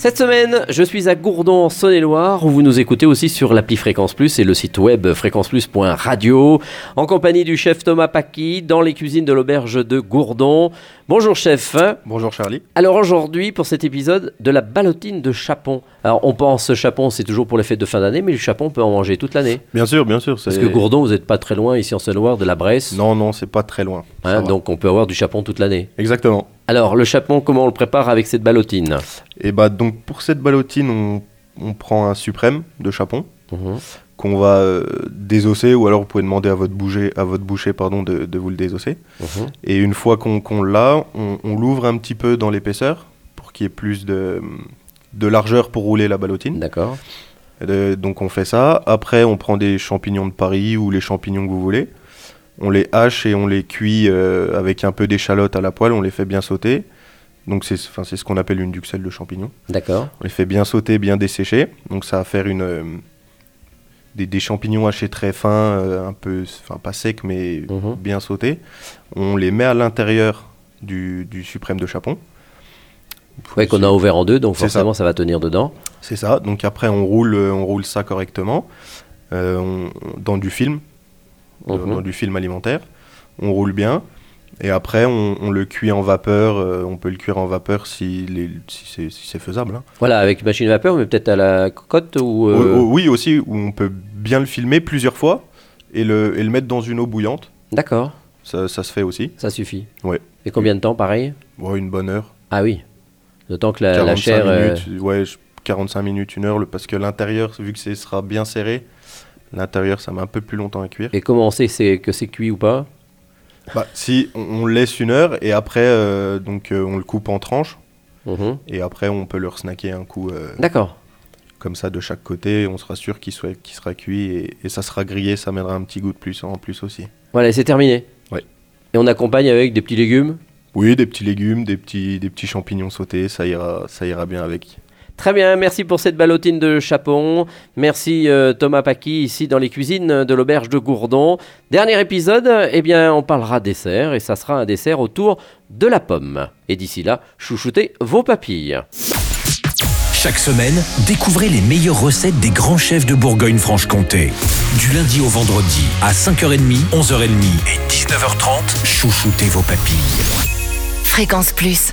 Cette semaine, je suis à Gourdon, en Saône-et-Loire, où vous nous écoutez aussi sur l'appli Fréquence Plus et le site web fréquenceplus.radio, en compagnie du chef Thomas Paqui, dans les cuisines de l'auberge de Gourdon. Bonjour chef. Bonjour Charlie. Alors aujourd'hui, pour cet épisode, de la ballotine de chapon. Alors on pense chapon, c'est toujours pour les fêtes de fin d'année, mais le chapon on peut en manger toute l'année. Bien sûr, bien sûr. Parce que Gourdon, vous n'êtes pas très loin ici en Saône-et-Loire de la Bresse. Non, non, c'est pas très loin. Hein, donc on peut avoir du chapon toute l'année. Exactement. Alors le chapon, comment on le prépare avec cette ballotine Et bah donc pour cette ballotine, on, on prend un suprême de chapon Mhm. qu'on va euh, désosser, ou alors vous pouvez demander à votre boucher, à votre boucher pardon, de, de vous le désosser. Mhm. Et une fois qu'on l'a, on, on l'ouvre un petit peu dans l'épaisseur pour qu'il y ait plus de, de largeur pour rouler la ballotine. D'accord. Euh, donc on fait ça. Après, on prend des champignons de Paris ou les champignons que vous voulez. On les hache et on les cuit euh, avec un peu d'échalote à la poêle. On les fait bien sauter. Donc c'est ce qu'on appelle une duxelle de champignons. D'accord. On les fait bien sauter, bien dessécher. Donc ça va faire une, euh, des, des champignons hachés très fins, euh, un peu, enfin pas secs mais Mhm. bien sautés. On les met à l'intérieur du, du suprême de chapon. Ouais, qu'on a ouvert en deux, donc forcément ça. va tenir dedans. C'est ça. Donc après, on roule, on roule ça correctement on- dans du film, dans- Mhm. dans du film alimentaire. On roule bien. Et après, on, on le cuit en vapeur. euh, on peut le cuire en vapeur si, c'est si faisable. hein. Voilà, avec machine à vapeur, mais peut-être à la cocotte ou. euh, oh, oui, aussi, où on peut bien le filmer plusieurs fois et le, et le mettre dans une eau bouillante. D'accord, Ça, ça se fait aussi. ça suffit. Ouais. Et combien de temps, pareil? Ouais, une bonne heure. Ah oui. Temps que la, la 45 chair. euh, minutes, ouais, je- 45 minutes, une heure, le- parce que l'intérieur, vu que ce sera bien serré, l'intérieur, ça met un peu plus longtemps à cuire. Et comment on sait que c'est- que c'est cuit ou pas Bah, si on, on laisse une heure et après euh, donc euh, on le coupe en tranches Mhm. et après on peut le snacker un coup euh, D'accord. comme ça de chaque côté. On sera sûr qu'il soit qu'il sera cuit et, et ça sera grillé, ça mènera un petit goût de plus en plus aussi. Voilà, c'est terminé. Ouais. Et on accompagne avec des petits légumes? Oui, des petits légumes, des petits des petits champignons sautés, ça ira ça ira bien avec. Très bien, merci pour cette ballotine de chapon. Merci euh, Thomas Paqui ici dans les cuisines de l'auberge de Gourdon. Dernier épisode, eh bien on parlera dessert et ça sera un dessert autour de la pomme. Et d'ici là, chouchoutez vos papilles. Chaque semaine, découvrez les meilleures recettes des grands chefs de Bourgogne-Franche-Comté. Du lundi au vendredi à 5h30, 11h30 et 19h30, chouchoutez vos papilles. Fréquence Plus.